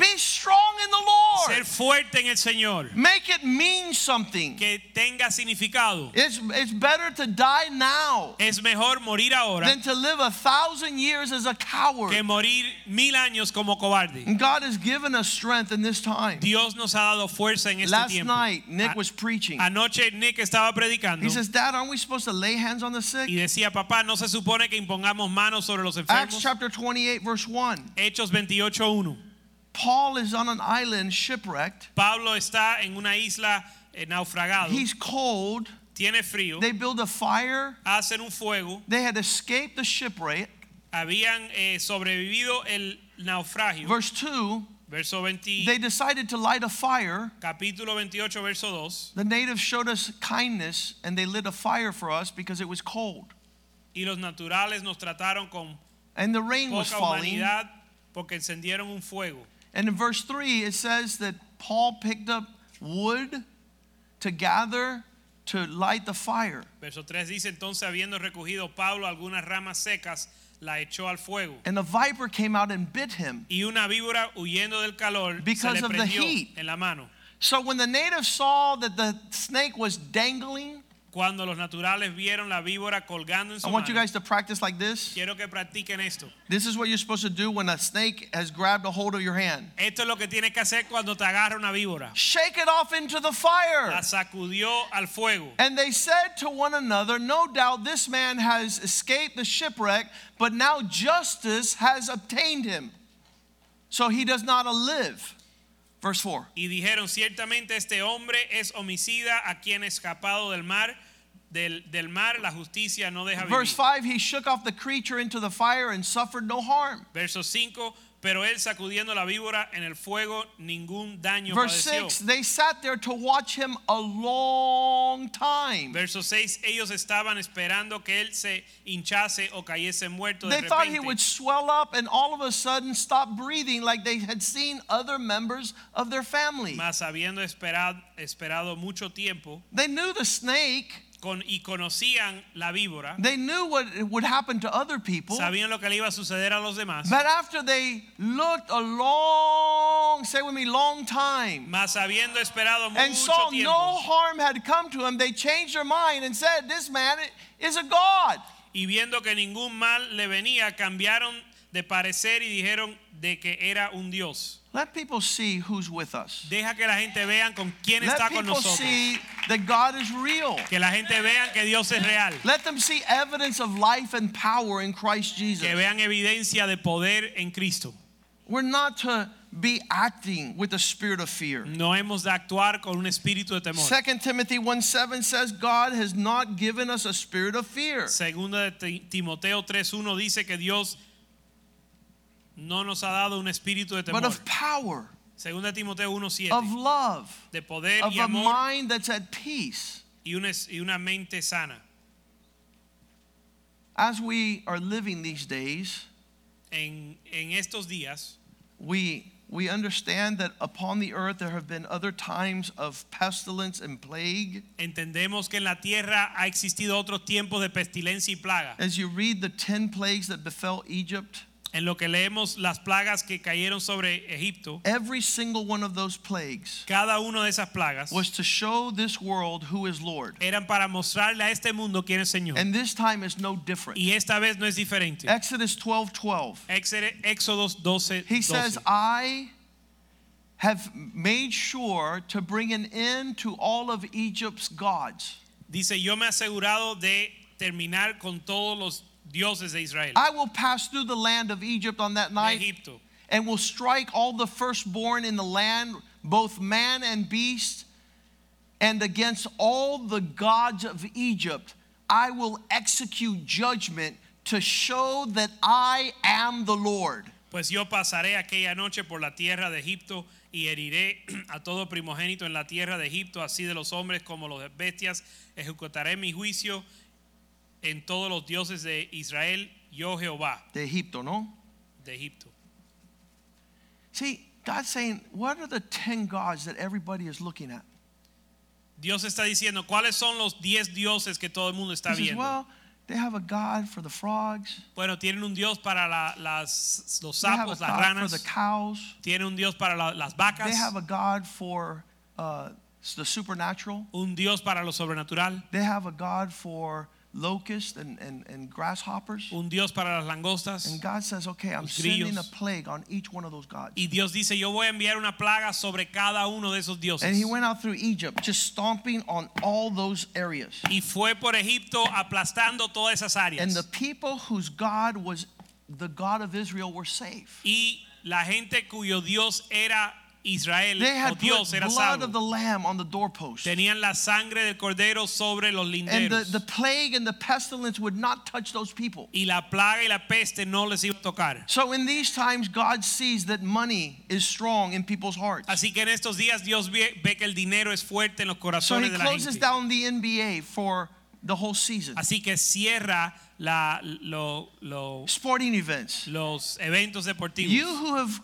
[SPEAKER 1] Be strong in the Lord.
[SPEAKER 2] Ser fuerte en el Señor.
[SPEAKER 1] Make it mean something.
[SPEAKER 2] Que tenga significado.
[SPEAKER 1] It's, it's better to die now
[SPEAKER 2] Es mejor morir ahora
[SPEAKER 1] than to live a thousand years as a coward.
[SPEAKER 2] que morir mil años como cobarde.
[SPEAKER 1] And God has given us strength in this time.
[SPEAKER 2] Dios nos ha dado fuerza en este
[SPEAKER 1] Last
[SPEAKER 2] tiempo.
[SPEAKER 1] night, Nick was preaching.
[SPEAKER 2] Anoche Nick estaba predicando
[SPEAKER 1] He says, Dad, aren't we supposed to lay hands on the sick?
[SPEAKER 2] y decía, papá, no se supone que impongamos manos sobre los enfermos.
[SPEAKER 1] Acts chapter 28, verse 1.
[SPEAKER 2] Hechos 28.1.
[SPEAKER 1] Paul is on an island shipwrecked.
[SPEAKER 2] Pablo está en una isla eh, naufragado.
[SPEAKER 1] He's cold.
[SPEAKER 2] Tiene frío.
[SPEAKER 1] They build a fire.
[SPEAKER 2] Hacen un fuego.
[SPEAKER 1] They had escaped the shipwreck.
[SPEAKER 2] habían eh, sobrevivido el naufragio.
[SPEAKER 1] Verse 2
[SPEAKER 2] Verso 20,
[SPEAKER 1] they decided to light a fire.
[SPEAKER 2] capítulo 28, verso 2.
[SPEAKER 1] The natives showed us kindness and they lit a fire for us because it was cold.
[SPEAKER 2] Y los naturales nos trataron con
[SPEAKER 1] And the rain was falling.
[SPEAKER 2] porque encendieron un fuego.
[SPEAKER 1] And in verse 3, it says that Paul picked up wood to gather to light the fire.
[SPEAKER 2] Verso 3 dice, entonces habiendo recogido Pablo algunas ramas secas, la echó al fuego.
[SPEAKER 1] And a viper came out and bit him.
[SPEAKER 2] Y una víbora huyendo del calor se
[SPEAKER 1] Because
[SPEAKER 2] le
[SPEAKER 1] of the
[SPEAKER 2] prendió
[SPEAKER 1] heat.
[SPEAKER 2] en la mano.
[SPEAKER 1] So when the natives saw that the snake was dangling,
[SPEAKER 2] Cuando los naturales vieron la víbora colgando en
[SPEAKER 1] I
[SPEAKER 2] su
[SPEAKER 1] want you guys to practice like this.
[SPEAKER 2] quiero que practiquen esto.
[SPEAKER 1] This is what you're supposed to do when a snake has grabbed a hold of your hand.
[SPEAKER 2] Esto es lo que tienes que hacer cuando te agarra una víbora.
[SPEAKER 1] Shake it off into the fire.
[SPEAKER 2] La sacudió al fuego.
[SPEAKER 1] And they said to one another, No doubt this man has escaped the shipwreck, but now justice has obtained him. So he does not live. Verse 4.
[SPEAKER 2] Y dijeron, ciertamente este hombre es homicida a quien escapado del mar, del, del mar la justicia no deja
[SPEAKER 1] Verse
[SPEAKER 2] vivir.
[SPEAKER 1] 5 He shook off the creature into the fire and suffered no harm.
[SPEAKER 2] Verso 5, pero él sacudiendo la víbora en el fuego, ningún daño
[SPEAKER 1] Verse
[SPEAKER 2] padeció.
[SPEAKER 1] 6 They sat there to watch him a long time.
[SPEAKER 2] Verso 6, ellos estaban esperando que él se hinchase o cayese muerto de
[SPEAKER 1] They thought he would swell up and all of a sudden stop breathing like they had seen other members of their family.
[SPEAKER 2] Mas habiendo esperado, esperado mucho tiempo
[SPEAKER 1] They knew the snake,
[SPEAKER 2] con, y conocían la víbora,
[SPEAKER 1] they knew what would happen to other people.
[SPEAKER 2] sabían lo que le iba a suceder a los demás.
[SPEAKER 1] But after they looked a long, say with me, long time,
[SPEAKER 2] Mas habiendo esperado
[SPEAKER 1] and saw
[SPEAKER 2] tiempo
[SPEAKER 1] no harm had come to him, they changed their mind and said, This man is a God.
[SPEAKER 2] y viendo que ningún mal le venía, cambiaron de parecer y dijeron de que era un Dios.
[SPEAKER 1] Let people see who's with us.
[SPEAKER 2] Deja que la gente vean con quién
[SPEAKER 1] Let
[SPEAKER 2] está con
[SPEAKER 1] people
[SPEAKER 2] nosotros.
[SPEAKER 1] see that God is real.
[SPEAKER 2] Que la gente vean que Dios es real.
[SPEAKER 1] Let them see evidence of life and power in Christ Jesus.
[SPEAKER 2] Que vean evidencia de poder en Cristo.
[SPEAKER 1] We're not to be acting with a spirit of fear.
[SPEAKER 2] No hemos de actuar con un espíritu de temor.
[SPEAKER 1] 2 Timothy 1 7 says, God has not given us a spirit of fear,
[SPEAKER 2] Segunda de Ti- Timoteo 3:1 dice que Dios no nos ha dado un espíritu de
[SPEAKER 1] but
[SPEAKER 2] temor.
[SPEAKER 1] of power,
[SPEAKER 2] Segunda de Timoteo 1:7
[SPEAKER 1] of love,
[SPEAKER 2] de poder
[SPEAKER 1] of
[SPEAKER 2] y
[SPEAKER 1] a
[SPEAKER 2] amor
[SPEAKER 1] mind that's at peace.
[SPEAKER 2] y una, y una mente sana.
[SPEAKER 1] As we are living these days,
[SPEAKER 2] En, en estos días
[SPEAKER 1] we we understand that upon the earth there have been other times of pestilence and plague.
[SPEAKER 2] entendemos que en la tierra ha existido otros tiempos de pestilencia y plaga.
[SPEAKER 1] As you read the 10 plagues that befell Egypt,
[SPEAKER 2] En lo que leemos las plagas que cayeron sobre Egipto,
[SPEAKER 1] every single one of those plagues
[SPEAKER 2] cada una de esas plagas
[SPEAKER 1] was to show this world who is Lord.
[SPEAKER 2] eran para mostrarle a este mundo quién es Señor.
[SPEAKER 1] And this time is no different.
[SPEAKER 2] Y esta vez no es diferente.
[SPEAKER 1] Exodus 12 12.
[SPEAKER 2] Éxodo Éxodos 12,
[SPEAKER 1] He says, I have made sure to bring an end to all of Egypt's gods.
[SPEAKER 2] Dice, yo me he asegurado de terminar con todos los dioses de Israel.
[SPEAKER 1] I will pass through the land of Egypt on that night
[SPEAKER 2] Egipto.
[SPEAKER 1] and will strike all the firstborn in the land, both man and beast, and against all the gods of Egypt. I will execute judgment to show that I am the Lord.
[SPEAKER 2] Pues yo pasaré aquella noche por la tierra de Egipto y heriré *clears throat* a todo primogénito en la tierra de Egipto, así de los hombres como los bestias. Ejecutaré mi juicio en todos los dioses de Israel, yo Jehová
[SPEAKER 1] De Egipto, no?
[SPEAKER 2] de Egipto.
[SPEAKER 1] See, God's saying, what are the 10 gods that everybody is looking at?
[SPEAKER 2] Dios está diciendo, ¿cuáles son los 10 dioses que todo el mundo está
[SPEAKER 1] He says,
[SPEAKER 2] viendo?
[SPEAKER 1] well, they have a God for the frogs.
[SPEAKER 2] Bueno, tienen un Dios para la- las, los
[SPEAKER 1] They have a
[SPEAKER 2] sapos, las
[SPEAKER 1] God for
[SPEAKER 2] ranas.
[SPEAKER 1] the cows.
[SPEAKER 2] Tiene un Dios para la- las vacas.
[SPEAKER 1] They have a God for uh, the supernatural.
[SPEAKER 2] un Dios para lo sobrenatural.
[SPEAKER 1] They have a God for locusts and, and, and grasshoppers.
[SPEAKER 2] Un Dios para las langostas.
[SPEAKER 1] And God says, okay, I'm sending a plague on each one of those gods.
[SPEAKER 2] Y Dios dice, yo voy a enviar una plaga sobre cada uno de esos dioses.
[SPEAKER 1] And he went out through Egypt, just stomping on all those areas.
[SPEAKER 2] y fue por Egipto aplastando todas esas áreas.
[SPEAKER 1] And the people whose God was the God of Israel were safe.
[SPEAKER 2] y la gente cuyo Dios era Israel
[SPEAKER 1] They
[SPEAKER 2] o
[SPEAKER 1] had
[SPEAKER 2] Dios
[SPEAKER 1] put
[SPEAKER 2] era
[SPEAKER 1] blood of the lamb on the doorpost.
[SPEAKER 2] Tenían la sangre del cordero sobre los
[SPEAKER 1] And the,
[SPEAKER 2] linderos.
[SPEAKER 1] the plague and the pestilence would not touch those people.
[SPEAKER 2] y la plaga y la peste no les iba a tocar.
[SPEAKER 1] So in these times, God sees that money is strong in people's hearts.
[SPEAKER 2] Así que en estos días Dios ve, ve que el dinero es fuerte en los
[SPEAKER 1] So
[SPEAKER 2] corazones
[SPEAKER 1] he
[SPEAKER 2] de la
[SPEAKER 1] closes
[SPEAKER 2] gente.
[SPEAKER 1] down the NBA for the whole season.
[SPEAKER 2] Así que cierra la, lo- lo-
[SPEAKER 1] Sporting events.
[SPEAKER 2] los eventos deportivos.
[SPEAKER 1] You who have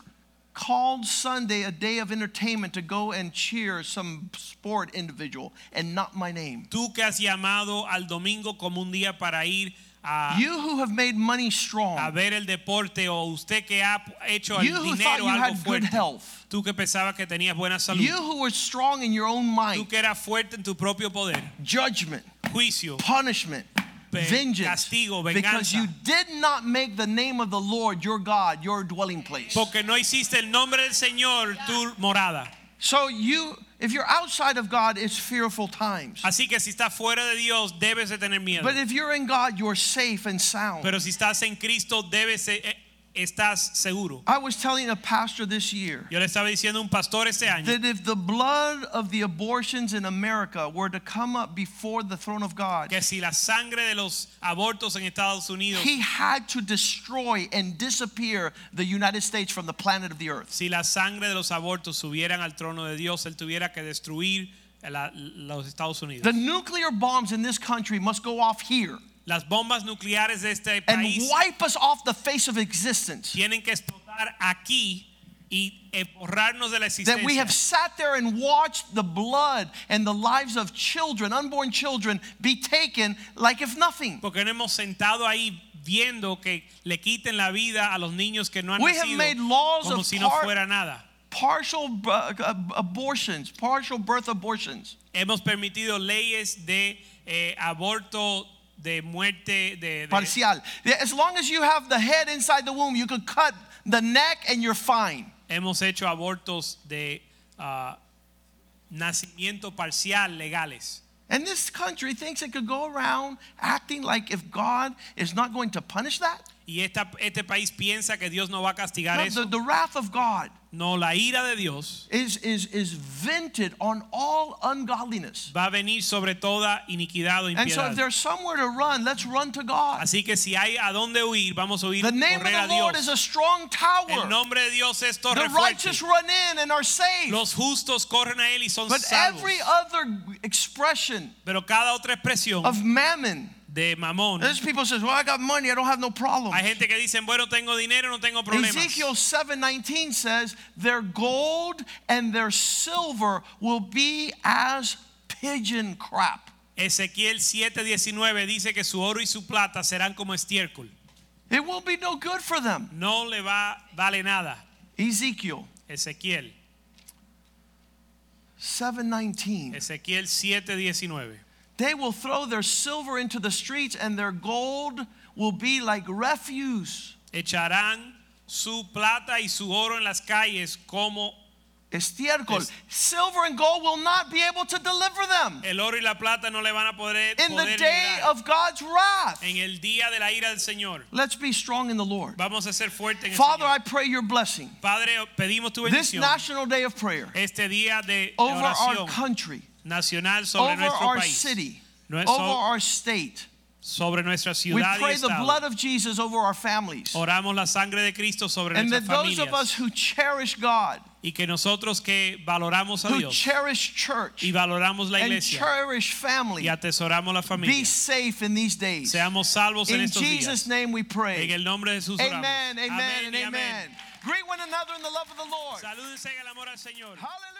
[SPEAKER 1] called Sunday a day of entertainment to go and cheer some sport individual and not my name.
[SPEAKER 2] Tú que has llamado al domingo como un día para ir a,
[SPEAKER 1] You who have made money
[SPEAKER 2] a
[SPEAKER 1] strong.
[SPEAKER 2] ver el deporte o usted que ha hecho el
[SPEAKER 1] You who thought
[SPEAKER 2] dinero
[SPEAKER 1] you
[SPEAKER 2] algo
[SPEAKER 1] had good
[SPEAKER 2] fuerte.
[SPEAKER 1] health.
[SPEAKER 2] Tú que pensabas que tenías buena salud.
[SPEAKER 1] You who were strong in your own
[SPEAKER 2] Tú
[SPEAKER 1] mind.
[SPEAKER 2] que eras fuerte en tu propio poder.
[SPEAKER 1] Judgment,
[SPEAKER 2] Juicio.
[SPEAKER 1] punishment, vengeance.
[SPEAKER 2] castigo,
[SPEAKER 1] Because you did not make the name of the Lord your God your dwelling place.
[SPEAKER 2] Porque no hiciste el nombre del Señor tu morada.
[SPEAKER 1] So you, if you're outside of God, it's fearful times.
[SPEAKER 2] Así que si estás fuera de Dios, debes de tener miedo.
[SPEAKER 1] But if you're in God, you're safe and sound.
[SPEAKER 2] Pero si estás en Cristo, debes de- eh, estás seguro.
[SPEAKER 1] I was telling a pastor this year
[SPEAKER 2] Yo le estaba diciendo a un pastor este año
[SPEAKER 1] that if the blood of the abortions in America were to come up before the throne of God,
[SPEAKER 2] que si la sangre de los abortos en Estados Unidos,
[SPEAKER 1] he had to destroy and disappear the United States from the planet of the earth.
[SPEAKER 2] si la sangre de los abortos subieran al trono de Dios, él tuviera que destruir la- los Estados Unidos.
[SPEAKER 1] The nuclear bombs in this country must go off here
[SPEAKER 2] Las bombas nucleares de este
[SPEAKER 1] and wipe us off the face of existence.
[SPEAKER 2] tienen que explotar aquí y borrarnos de la
[SPEAKER 1] That we have sat there and watched the blood and the lives of children, unborn children, be taken like if nothing.
[SPEAKER 2] Porque no hemos sentado ahí viendo que le quiten la vida a los niños que no han
[SPEAKER 1] We have made laws
[SPEAKER 2] como
[SPEAKER 1] of
[SPEAKER 2] si no fuera nada.
[SPEAKER 1] Partial uh, abortions, partial birth abortions.
[SPEAKER 2] Hemos permitido leyes de eh, aborto, de muerte, de, de-
[SPEAKER 1] Parcial. As long as you have the head inside the womb, you can cut the neck and you're fine.
[SPEAKER 2] hemos hecho abortos de ah, nacimiento parcial legales.
[SPEAKER 1] And this country thinks it could go around acting like if God is not going to punish that.
[SPEAKER 2] Y esta- este país piensa que Dios no va a castigar
[SPEAKER 1] No,
[SPEAKER 2] eso.
[SPEAKER 1] the, the wrath of God
[SPEAKER 2] No, la ira de Dios
[SPEAKER 1] is, is, is vented on all ungodliness.
[SPEAKER 2] va a venir sobre toda iniquidad o
[SPEAKER 1] And so if
[SPEAKER 2] impiedad.
[SPEAKER 1] there's somewhere to run, let's run to God.
[SPEAKER 2] Así que si hay a dónde huir, vamos a huir
[SPEAKER 1] The name of
[SPEAKER 2] correr a
[SPEAKER 1] the Lord is
[SPEAKER 2] Dios.
[SPEAKER 1] a strong tower.
[SPEAKER 2] El nombre de Dios es torre
[SPEAKER 1] The
[SPEAKER 2] fuerte.
[SPEAKER 1] righteous run in and are saved.
[SPEAKER 2] Los justos corren a él y son
[SPEAKER 1] But
[SPEAKER 2] salvos.
[SPEAKER 1] every other expression
[SPEAKER 2] Pero cada otra expresión
[SPEAKER 1] of mammon,
[SPEAKER 2] de mamón.
[SPEAKER 1] there's people says, "Well, I got money, I don't have no problem."
[SPEAKER 2] Hay gente que dice, bueno, tengo dinero, no tengo problemas.
[SPEAKER 1] Ezekiel 7:19 says, "Their gold and their silver will be as pigeon crap."
[SPEAKER 2] Ezequiel 7:19 dice que su oro y su plata serán como estiércol.
[SPEAKER 1] It will be no good for them.
[SPEAKER 2] No le va vale nada.
[SPEAKER 1] Ezekiel
[SPEAKER 2] Ezequiel,
[SPEAKER 1] 7:19.
[SPEAKER 2] Ezequiel 7:19.
[SPEAKER 1] They will throw their silver into the streets and their gold will be like refuse.
[SPEAKER 2] Echarán su plata y su oro en las calles como
[SPEAKER 1] Estiércol.
[SPEAKER 2] Es-
[SPEAKER 1] Silver and gold will not be able to deliver them
[SPEAKER 2] el oro y la plata no le van a poder,
[SPEAKER 1] in the day of God's wrath.
[SPEAKER 2] en el día de la ira del Señor.
[SPEAKER 1] Let's be strong in the Lord.
[SPEAKER 2] Vamos a ser fuertes en el
[SPEAKER 1] Father, I pray your blessing.
[SPEAKER 2] Padre, pedimos tu bendición.
[SPEAKER 1] This national day of prayer
[SPEAKER 2] este día de
[SPEAKER 1] over our country,
[SPEAKER 2] nacional sobre
[SPEAKER 1] over
[SPEAKER 2] nuestro
[SPEAKER 1] our
[SPEAKER 2] país,
[SPEAKER 1] city,
[SPEAKER 2] No
[SPEAKER 1] over our state.
[SPEAKER 2] sobre nuestra
[SPEAKER 1] We
[SPEAKER 2] ciudad y
[SPEAKER 1] pray the blood of Jesus over our families.
[SPEAKER 2] Oramos la sangre de Cristo sobre
[SPEAKER 1] And
[SPEAKER 2] nuestras
[SPEAKER 1] that those of us who cherish God,
[SPEAKER 2] y que nosotros que valoramos a
[SPEAKER 1] who
[SPEAKER 2] Dios
[SPEAKER 1] cherish church,
[SPEAKER 2] y valoramos la
[SPEAKER 1] and
[SPEAKER 2] iglesia
[SPEAKER 1] cherish family,
[SPEAKER 2] y atesoramos la familia be
[SPEAKER 1] safe in these days.
[SPEAKER 2] seamos salvos en
[SPEAKER 1] In
[SPEAKER 2] estos
[SPEAKER 1] Jesus'
[SPEAKER 2] días.
[SPEAKER 1] name we pray.
[SPEAKER 2] En el nombre de Jesús oramos.
[SPEAKER 1] Amen, amen,
[SPEAKER 2] Amén
[SPEAKER 1] and amen. Greet one another in the love of the Lord.
[SPEAKER 2] Salúdense en el amor al Señor.
[SPEAKER 1] Hallelujah.